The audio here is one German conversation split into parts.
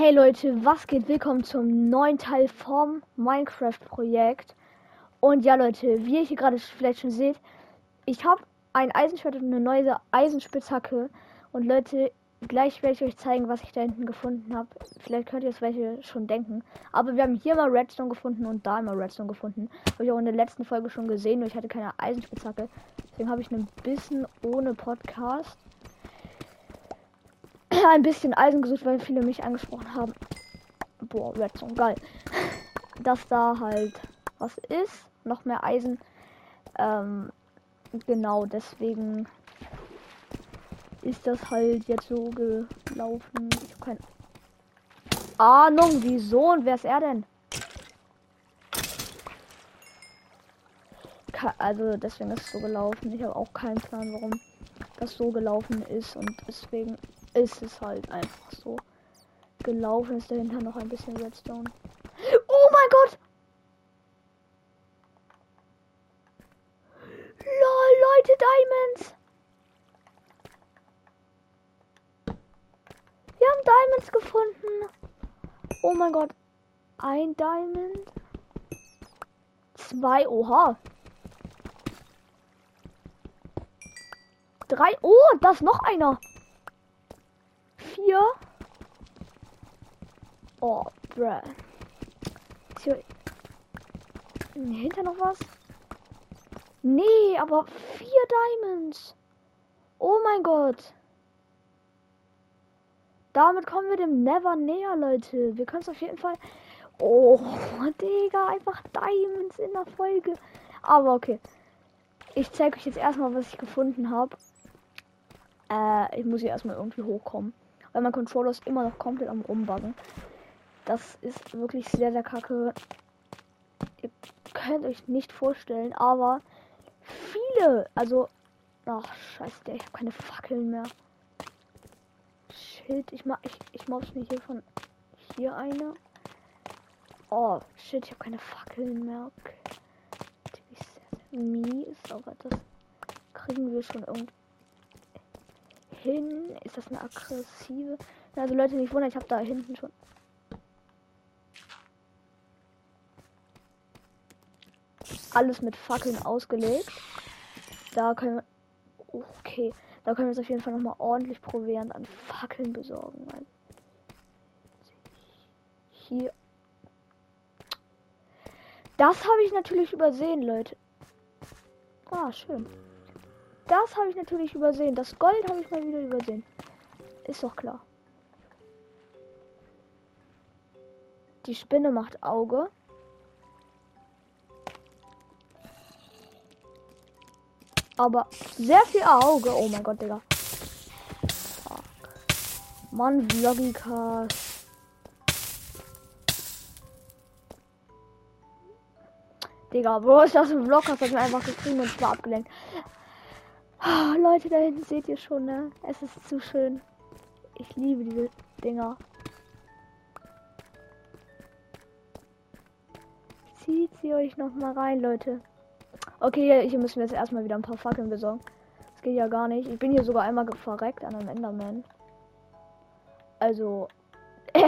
Hey Leute, was geht? Willkommen zum neuen Teil vom Minecraft-Projekt. Und ja Leute, wie ihr hier gerade vielleicht schon seht, ich habe ein Eisenschwert und eine neue Eisenspitzhacke. Und Leute, gleich werde ich euch zeigen, was ich da hinten gefunden habe. Vielleicht könnt ihr es welche schon denken. Aber wir haben hier mal Redstone gefunden und da mal Redstone gefunden. Habe ich auch in der letzten Folge schon gesehen, nur ich hatte keine Eisenspitzhacke. Deswegen habe ich ein bisschen ohne Podcast ein bisschen Eisen gesucht, weil viele mich angesprochen haben. Boah, Redstone, geil. Dass da halt was ist. Noch mehr Eisen. Ähm, genau, deswegen ist das halt jetzt so gelaufen. Ich habe keine Ahnung, wieso und wer ist er denn? Also deswegen ist es so gelaufen. Ich habe auch keinen Plan, warum das so gelaufen ist und deswegen ist es halt einfach so gelaufen. Ist dahinter noch ein bisschen Redstone. Oh mein Gott! Lol, Leute, Diamonds! Wir haben Diamonds gefunden. Oh mein Gott. Ein Diamond. Zwei. Oha. Drei. Oh, da ist noch einer vier. Oh, bruh. Ist hier hinter noch was? Nee, aber vier Diamonds. Oh mein Gott. Damit kommen wir dem Never näher, Leute. Wir können es auf jeden Fall. Oh, Digga, einfach Diamonds in der Folge. Aber okay. Ich zeige euch jetzt erstmal, was ich gefunden habe. Äh, ich muss hier erstmal irgendwie hochkommen weil mein Controller ist immer noch komplett am rumbuggen. Das ist wirklich sehr, sehr kacke. Ihr könnt euch nicht vorstellen, aber viele, also, ach, scheiße, ich habe keine Fackeln mehr. Shit, ich mach, ich, ich mobs mir hier von hier eine. Oh, shit, ich habe keine Fackeln mehr. Okay. Mies, aber das kriegen wir schon irgendwie hin. Ist das eine aggressive? Also Leute, nicht wundern, ich habe da hinten schon. Alles mit Fackeln ausgelegt. Da können wir. Okay. Da können wir uns auf jeden Fall noch mal ordentlich Proviant an Fackeln besorgen. Hier. Das habe ich natürlich übersehen, Leute. Ah, schön. Das habe ich natürlich übersehen. Das Gold habe ich mal wieder übersehen. Ist doch klar. Die Spinne macht Auge. Aber sehr viel Auge. Oh mein Gott, Digga. Fuck. Mann, Vlogicast. Digga, Bro, ist das ein Vlogcast, hat mir einfach geschrieben und ich war abgelenkt. Oh, Leute, da hinten seht ihr schon, ne? Es ist zu schön. Ich liebe diese Dinger. Zieht sie euch noch mal rein, Leute. Okay, hier müssen wir jetzt erstmal wieder ein paar Fackeln besorgen. Das geht ja gar nicht. Ich bin hier sogar einmal verreckt an einem Enderman. Also.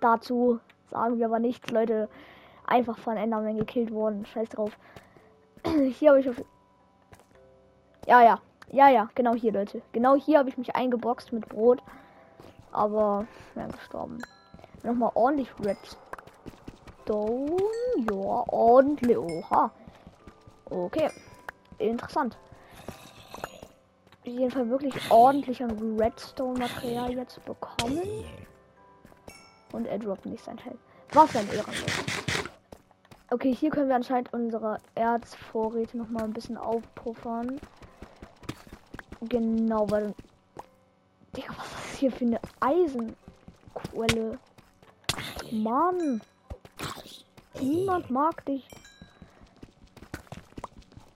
dazu sagen wir aber nichts, Leute. Einfach von Enderman gekillt worden. Scheiß drauf. hier habe ich auf ja, ja. Ja, ja, genau hier, Leute. Genau hier habe ich mich eingeboxt mit Brot. Aber ja, gestorben. Nochmal ordentlich Redstone. Ja, ordentlich. Oha. Okay. Interessant. Auf jeden Fall wirklich ordentlich an Redstone-Material jetzt bekommen. Und er droppt nicht sein Held. Was ein Ehrenlos. Okay, hier können wir anscheinend unsere Erzvorräte noch mal ein bisschen aufpuffern. Genau, weil. Digga, was ist hier für eine Eisenquelle? Mann! Niemand mag dich.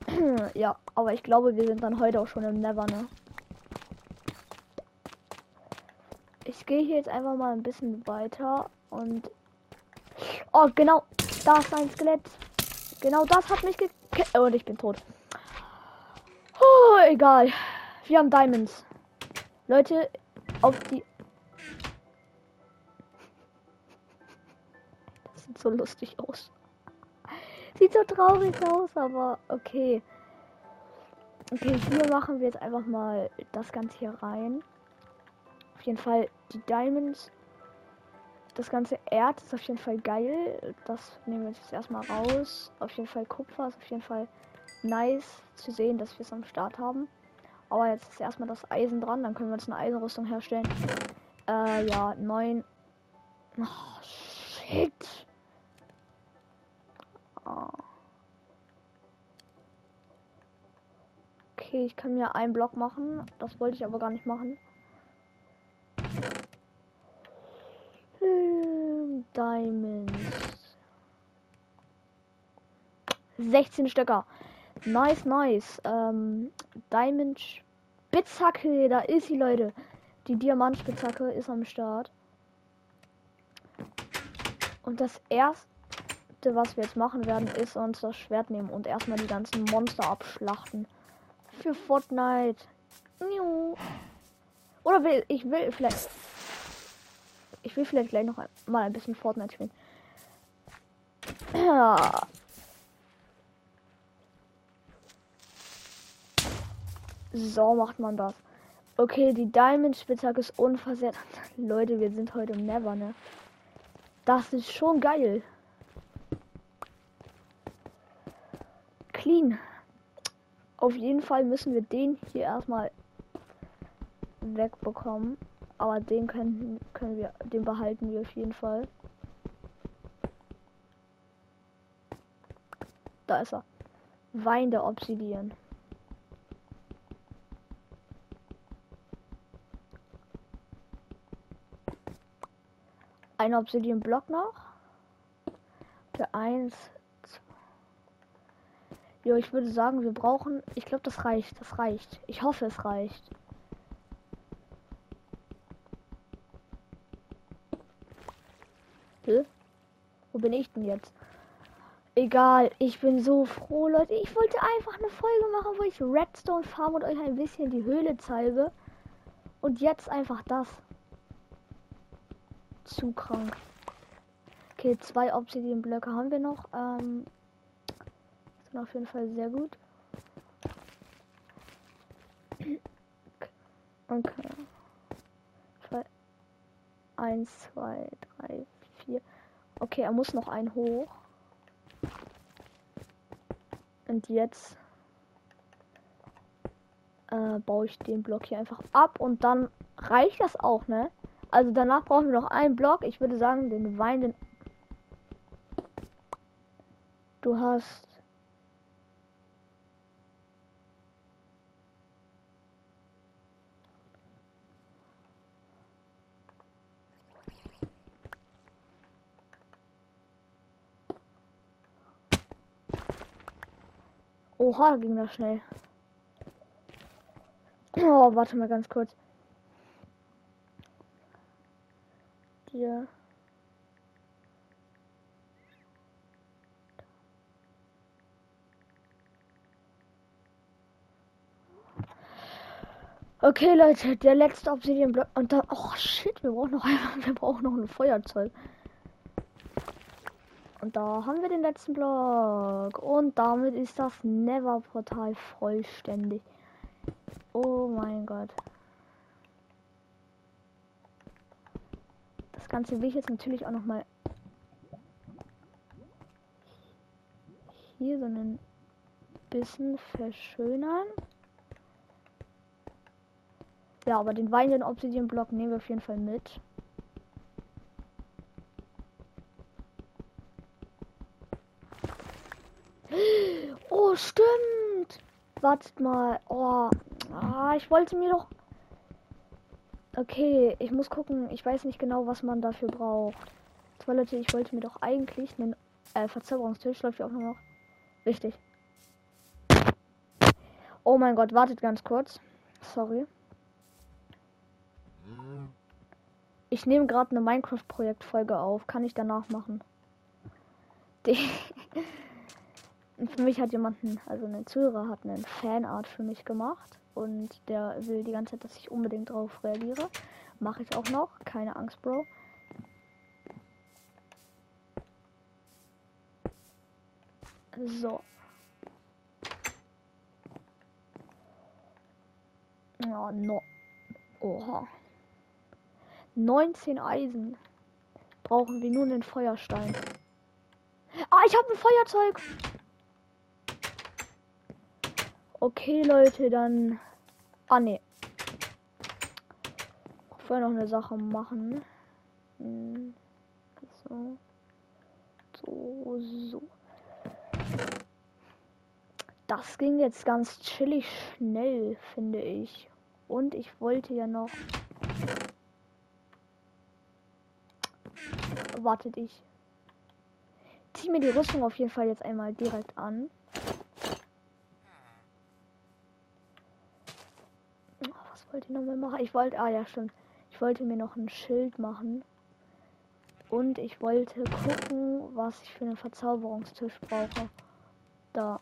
ja, aber ich glaube, wir sind dann heute auch schon im Never, ne? Ich gehe hier jetzt einfach mal ein bisschen weiter und. Oh, genau. Da ist ein Skelett. Genau das hat mich gekillt. Und ich bin tot. Oh, egal. Wir haben Diamonds. Leute, auf die. Das sieht so lustig aus. Sieht so traurig aus, aber okay. Okay, hier machen wir jetzt einfach mal das Ganze hier rein. Auf jeden Fall die Diamonds. Das ganze Erd ist auf jeden Fall geil. Das nehmen wir jetzt erstmal raus. Auf jeden Fall Kupfer ist auf jeden Fall nice zu sehen, dass wir es am Start haben. Aber jetzt ist erstmal das Eisen dran. Dann können wir uns eine Eisenrüstung herstellen. Äh, ja, neun. Oh, shit. Oh. Okay, ich kann mir einen Block machen. Das wollte ich aber gar nicht machen. Hm, Diamonds. 16 Stöcker. Nice, nice. Ähm, Diamond Spitzhacke, da ist sie, Leute. Die Diamantspitzhacke ist am Start. Und das erste, was wir jetzt machen werden, ist uns das Schwert nehmen und erstmal die ganzen Monster abschlachten. Für Fortnite. Oder will ich will vielleicht. Ich will vielleicht gleich noch mal ein bisschen Fortnite spielen. So macht man das. Okay, die Diamond Spitzhacke ist unversehrt. Leute, wir sind heute im Never, ne? Das ist schon geil. Clean. Auf jeden Fall müssen wir den hier erstmal wegbekommen. Aber den können, können wir, den behalten wir auf jeden Fall. Da ist er. Wein der Obsidian. Ein Obsidian-Block noch. Für eins. Jo, ich würde sagen, wir brauchen. Ich glaube, das reicht. Das reicht. Ich hoffe, es reicht. Hä? Wo bin ich denn jetzt? Egal, ich bin so froh, Leute. Ich wollte einfach eine Folge machen, wo ich Redstone farm und euch ein bisschen die Höhle zeige. Und jetzt einfach das zu krank. Okay, zwei Obsidian-Blöcke haben wir noch. Ähm, sind auf jeden Fall sehr gut. Okay. Eins, zwei, drei, vier. Okay, er muss noch einen hoch. Und jetzt äh, baue ich den Block hier einfach ab und dann reicht das auch, ne? Also danach brauchen wir noch einen Block. Ich würde sagen, den Wein, Du hast. Oha, ging das schnell. Oh, warte mal ganz kurz. Hier. Okay, Leute, der letzte Obsidian-Block. Und dann. Oh shit, wir brauchen noch einmal. Wir brauchen noch ein Feuerzeug. Und da haben wir den letzten Block. Und damit ist das Never-Portal vollständig. Oh mein Gott. Ganze will ich jetzt natürlich auch noch mal hier so ein bisschen verschönern. Ja, aber den weinenden Obsidian Block nehmen wir auf jeden Fall mit. Oh, stimmt. Wartet mal. Oh, ah, ich wollte mir doch Okay, ich muss gucken. Ich weiß nicht genau, was man dafür braucht. Zwar Leute, ich wollte mir doch eigentlich einen äh, Verzauberungstisch. Läuft ja auch noch. Richtig. Oh mein Gott, wartet ganz kurz. Sorry. Ich nehme gerade eine Minecraft-Projektfolge auf. Kann ich danach machen? Die für mich hat jemanden, also ein Zuhörer hat einen Fanart für mich gemacht und der will die ganze Zeit, dass ich unbedingt darauf reagiere. Mache ich auch noch. Keine Angst, Bro. So. Ja, no. Oha. 19 Eisen. Brauchen wir nur einen Feuerstein. Ah, ich habe ein Feuerzeug. Okay, Leute, dann. Ah, ne. Vorher noch eine Sache machen. Hm. So. So, so. Das ging jetzt ganz chillig schnell, finde ich. Und ich wollte ja noch. Wartet ich. Zieh mir die Rüstung auf jeden Fall jetzt einmal direkt an. Was wollte ich nochmal machen? Ich wollte. Ah ja, stimmt. Ich wollte mir noch ein Schild machen. Und ich wollte gucken, was ich für einen Verzauberungstisch brauche. Da.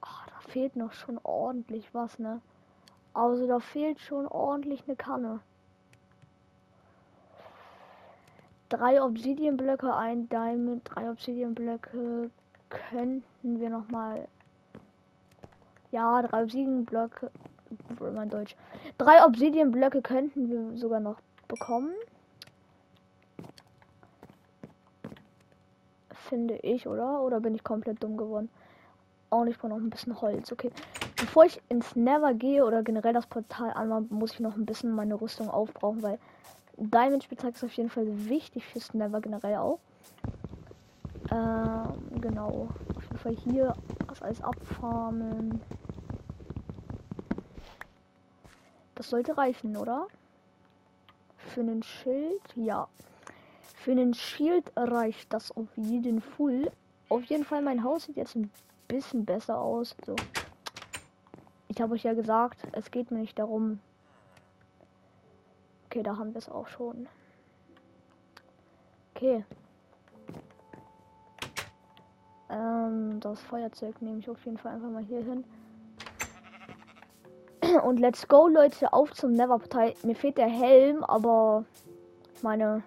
Ach, da fehlt noch schon ordentlich was, ne? Also da fehlt schon ordentlich eine Kanne. Drei Obsidian-Blöcke, ein Diamond, drei Obsidian-Blöcke könnten wir noch mal. Ja, drei Obsidian-Blöcke mein Deutsch. Drei Obsidian-Blöcke könnten wir sogar noch bekommen. Finde ich, oder? Oder bin ich komplett dumm geworden? Auch nicht, ich noch ein bisschen Holz. Okay. Bevor ich ins Never gehe oder generell das Portal anmache, muss ich noch ein bisschen meine Rüstung aufbrauchen, weil Diamond Spielzeug ist auf jeden Fall wichtig fürs Never generell auch. Ähm, genau. Auf jeden Fall hier das alles abfarmen. Das sollte reichen, oder? Für einen Schild, ja. Für einen Schild reicht das auf jeden Fall. Auf jeden Fall, mein Haus sieht jetzt ein bisschen besser aus. So. Ich habe euch ja gesagt, es geht mir nicht darum. Okay, da haben wir es auch schon. Okay. Ähm, das Feuerzeug nehme ich auf jeden Fall einfach mal hier hin. Und let's go, Leute, auf zum Never-Partei. Mir fehlt der Helm, aber ich meine,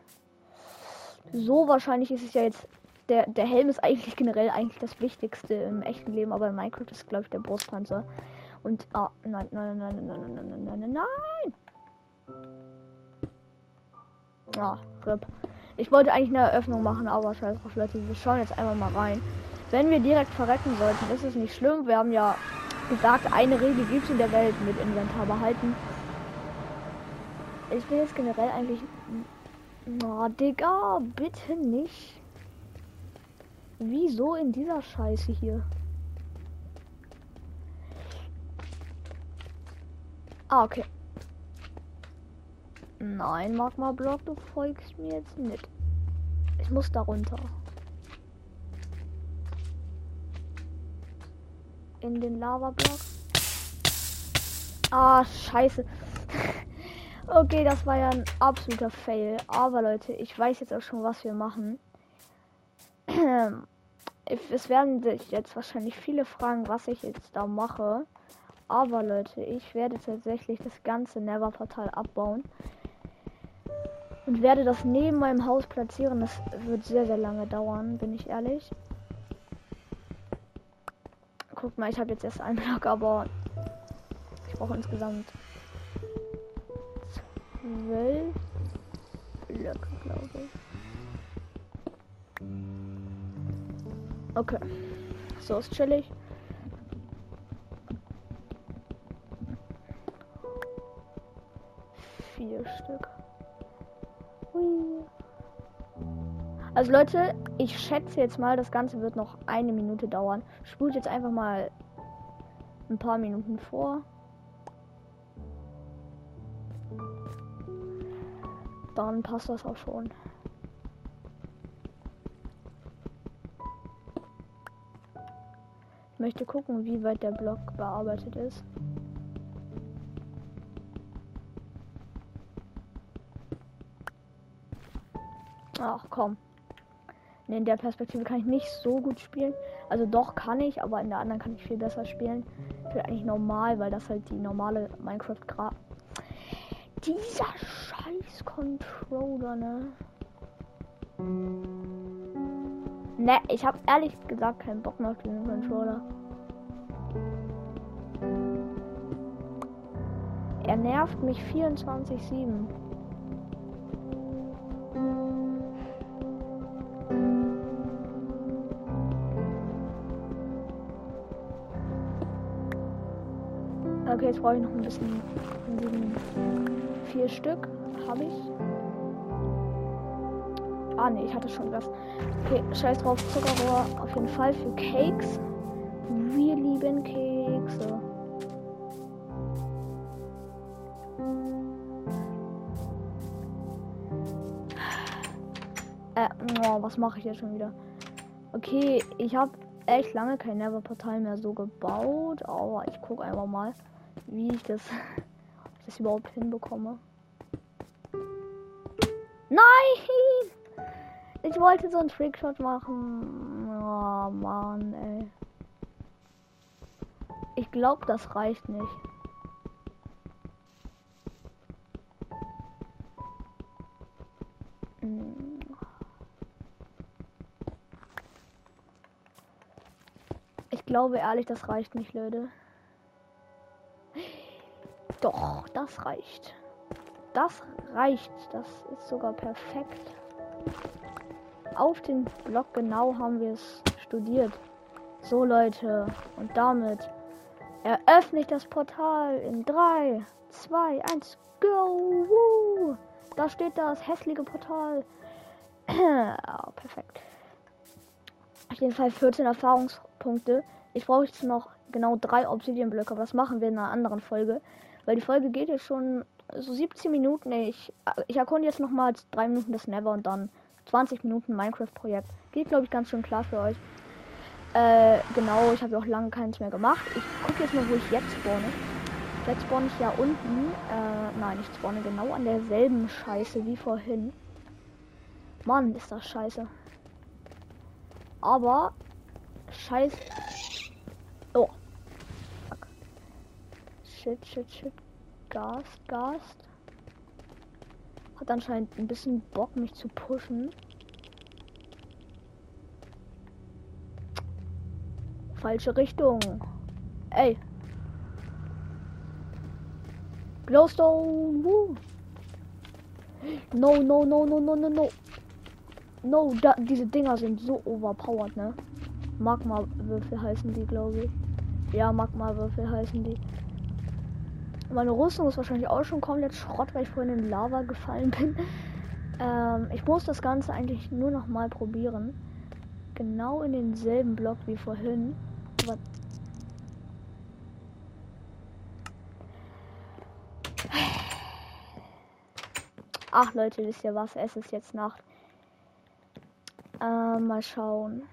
so wahrscheinlich ist es ja jetzt. Der, der Helm ist eigentlich generell eigentlich das Wichtigste im echten Leben, aber in Minecraft ist, glaube ich, der Brustpanzer. Und, ah, nein, nein, nein, nein, nein, nein, nein, nein, nein. Ah, RIP. Ich wollte eigentlich eine Eröffnung machen, aber scheiß drauf, Leute. Wir schauen jetzt einmal mal rein. Wenn wir direkt verrecken sollten, ist es nicht schlimm. Wir haben ja gesagt, eine Regel gibt es in der Welt mit Inventar behalten. Ich will jetzt generell eigentlich. Na, oh, Digga, bitte nicht. Wieso in dieser Scheiße hier? Ah, okay. Nein, Magma Block, du folgst mir jetzt nicht. Ich muss da runter. In den Lava-Block. Ah, scheiße. okay, das war ja ein absoluter Fail. Aber Leute, ich weiß jetzt auch schon, was wir machen. es werden sich jetzt wahrscheinlich viele fragen, was ich jetzt da mache. Aber Leute, ich werde tatsächlich das ganze Never-Portal abbauen. Und werde das neben meinem Haus platzieren. Das wird sehr, sehr lange dauern, bin ich ehrlich guck mal, ich habe jetzt erst einen Block, aber ich brauche insgesamt zwölf Blöcke, glaube ich. Okay. So ist chillig. Vier Stück. Hui. Also Leute, ich schätze jetzt mal, das Ganze wird noch eine Minute dauern. Spult jetzt einfach mal ein paar Minuten vor. Dann passt das auch schon. Ich möchte gucken, wie weit der Block bearbeitet ist. Ach komm. Ne, in der Perspektive kann ich nicht so gut spielen. Also doch kann ich, aber in der anderen kann ich viel besser spielen. Für eigentlich normal, weil das halt die normale Minecraft Gra Dieser scheiß Controller, ne? Ne, ich habe ehrlich gesagt keinen Bock mehr auf den Controller. Er nervt mich 24-7. Okay, jetzt brauche ich noch ein bisschen vier Stück. Habe ich. Ah ne, ich hatte schon was. Okay, scheiß drauf, Zuckerrohr auf jeden Fall für Cakes. Wir lieben Kekse. Äh, oh, was mache ich jetzt schon wieder? Okay, ich habe echt lange kein Never-Portal mehr so gebaut, aber ich gucke einfach mal, wie ich das, das überhaupt hinbekomme. Nein! Ich wollte so einen Trickshot machen. Oh Mann, ey. Ich glaube, das reicht nicht. Ich glaube ehrlich, das reicht nicht, Leute. Doch, das reicht. Das reicht. Das ist sogar perfekt auf den Block genau haben wir es studiert. So Leute, und damit eröffne ich das Portal in 3, 2, 1, go! Woo! Da steht das hässliche Portal. oh, perfekt. Auf jeden Fall 14 Erfahrungspunkte. Ich brauche jetzt noch genau drei Obsidian-Blöcke. Das machen wir in einer anderen Folge. Weil die Folge geht jetzt schon so 17 Minuten. Ich, ich erkunde jetzt noch mal drei Minuten das Never und dann 20 Minuten Minecraft-Projekt. Geht, glaube ich, ganz schön klar für euch. Äh, genau, ich habe auch lange keins mehr gemacht. Ich gucke jetzt mal, wo ich jetzt spawne. Jetzt spawn ich ja unten. Äh, nein, ich spawne genau an derselben Scheiße wie vorhin. Mann, ist das scheiße. Aber, scheiße. Oh. Fuck. Shit, shit, shit. Gas, Gas. Hat anscheinend ein bisschen Bock, mich zu pushen. Falsche Richtung. Ey. Glowstone. Woo. No, no, no, no, no, no, no. No, da, diese Dinger sind so overpowered, ne? Magma-Würfel heißen die, glaube ich. Ja, Magma-Würfel heißen die. Meine Rüstung ist wahrscheinlich auch schon komplett Schrott, weil ich vorhin in Lava gefallen bin. Ähm, ich muss das Ganze eigentlich nur noch mal probieren. Genau in denselben Block wie vorhin. Aber Ach Leute, wisst ihr was? Es ist jetzt Nacht. Äh, mal schauen.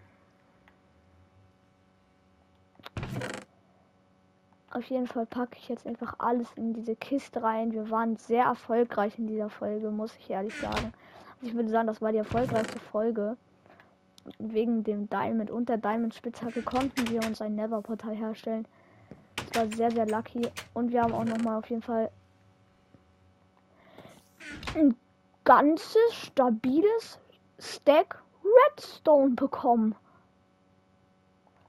Auf jeden Fall packe ich jetzt einfach alles in diese Kiste rein. Wir waren sehr erfolgreich in dieser Folge, muss ich ehrlich sagen. Also ich würde sagen, das war die erfolgreichste Folge. Wegen dem Diamond und der Diamond Spitzhacke konnten wir uns ein Never Portal herstellen. Das war sehr, sehr lucky. Und wir haben auch noch mal auf jeden Fall ein ganzes stabiles Stack Redstone bekommen.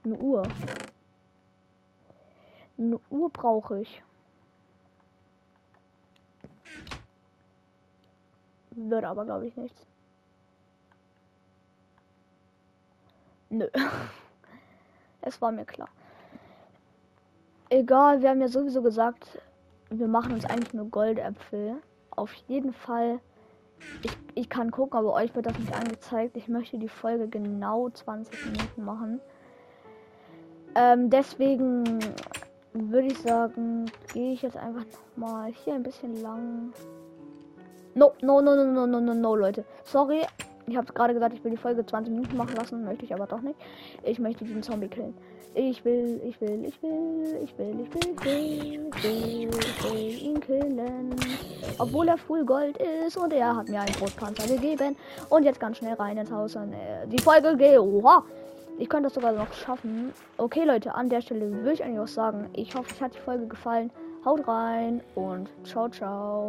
Eine Uhr. Eine Uhr brauche ich. Wird aber, glaube ich, nichts. Nö. es war mir klar. Egal, wir haben ja sowieso gesagt, wir machen uns eigentlich nur Goldäpfel. Auf jeden Fall. Ich, ich kann gucken, aber euch wird das nicht angezeigt. Ich möchte die Folge genau 20 Minuten machen. Ähm, deswegen würde ich sagen, gehe ich jetzt einfach mal hier ein bisschen lang. No, no, no, no, no, no, no, no, Leute. Sorry, ich habe gerade gesagt, ich will die Folge 20 Minuten machen lassen, möchte ich aber doch nicht. Ich möchte diesen Zombie killen. Ich will, ich will, ich will, ich will, ich will, ich will, ich will, ich will ihn killen. Obwohl er Full Gold ist und er hat mir einen Brotpanzer gegeben. Und jetzt ganz schnell rein ins Haus und äh, die Folge geht. Oha! Ich könnte das sogar noch schaffen. Okay, Leute, an der Stelle würde ich eigentlich auch sagen, ich hoffe, es hat die Folge gefallen. Haut rein und ciao, ciao.